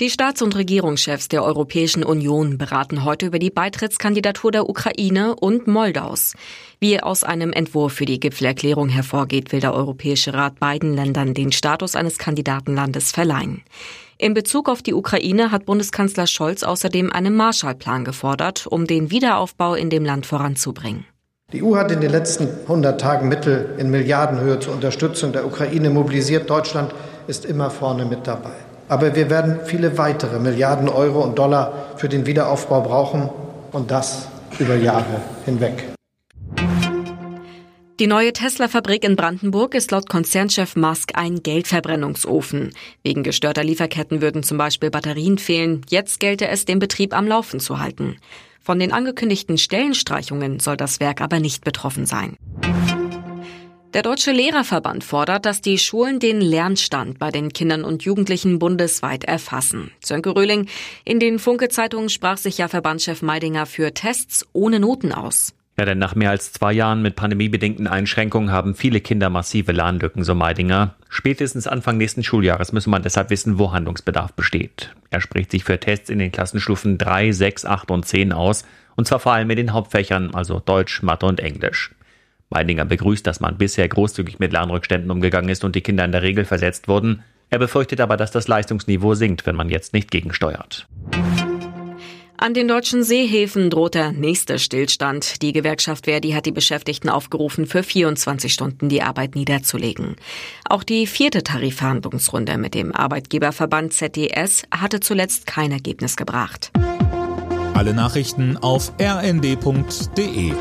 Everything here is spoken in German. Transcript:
Die Staats- und Regierungschefs der Europäischen Union beraten heute über die Beitrittskandidatur der Ukraine und Moldaus. Wie aus einem Entwurf für die Gipfelerklärung hervorgeht, will der Europäische Rat beiden Ländern den Status eines Kandidatenlandes verleihen. In Bezug auf die Ukraine hat Bundeskanzler Scholz außerdem einen Marshallplan gefordert, um den Wiederaufbau in dem Land voranzubringen. Die EU hat in den letzten 100 Tagen Mittel in Milliardenhöhe zur Unterstützung der Ukraine mobilisiert. Deutschland ist immer vorne mit dabei. Aber wir werden viele weitere Milliarden Euro und Dollar für den Wiederaufbau brauchen und das über Jahre hinweg. Die neue Tesla-Fabrik in Brandenburg ist laut Konzernchef Musk ein Geldverbrennungsofen. Wegen gestörter Lieferketten würden zum Beispiel Batterien fehlen. Jetzt gelte es, den Betrieb am Laufen zu halten. Von den angekündigten Stellenstreichungen soll das Werk aber nicht betroffen sein. Der Deutsche Lehrerverband fordert, dass die Schulen den Lernstand bei den Kindern und Jugendlichen bundesweit erfassen. Sönke Röhling, in den Funke-Zeitungen sprach sich ja Verbandschef Meidinger für Tests ohne Noten aus. Ja, denn nach mehr als zwei Jahren mit pandemiebedingten Einschränkungen haben viele Kinder massive Lernlücken, so Meidinger. Spätestens Anfang nächsten Schuljahres müsse man deshalb wissen, wo Handlungsbedarf besteht. Er spricht sich für Tests in den Klassenstufen 3, 6, 8 und 10 aus, und zwar vor allem in den Hauptfächern, also Deutsch, Mathe und Englisch. Meidinger begrüßt, dass man bisher großzügig mit Lernrückständen umgegangen ist und die Kinder in der Regel versetzt wurden. Er befürchtet aber, dass das Leistungsniveau sinkt, wenn man jetzt nicht gegensteuert. An den deutschen Seehäfen droht der nächste Stillstand. Die Gewerkschaft Verdi hat die Beschäftigten aufgerufen, für 24 Stunden die Arbeit niederzulegen. Auch die vierte Tarifverhandlungsrunde mit dem Arbeitgeberverband ZDS hatte zuletzt kein Ergebnis gebracht. Alle Nachrichten auf rnd.de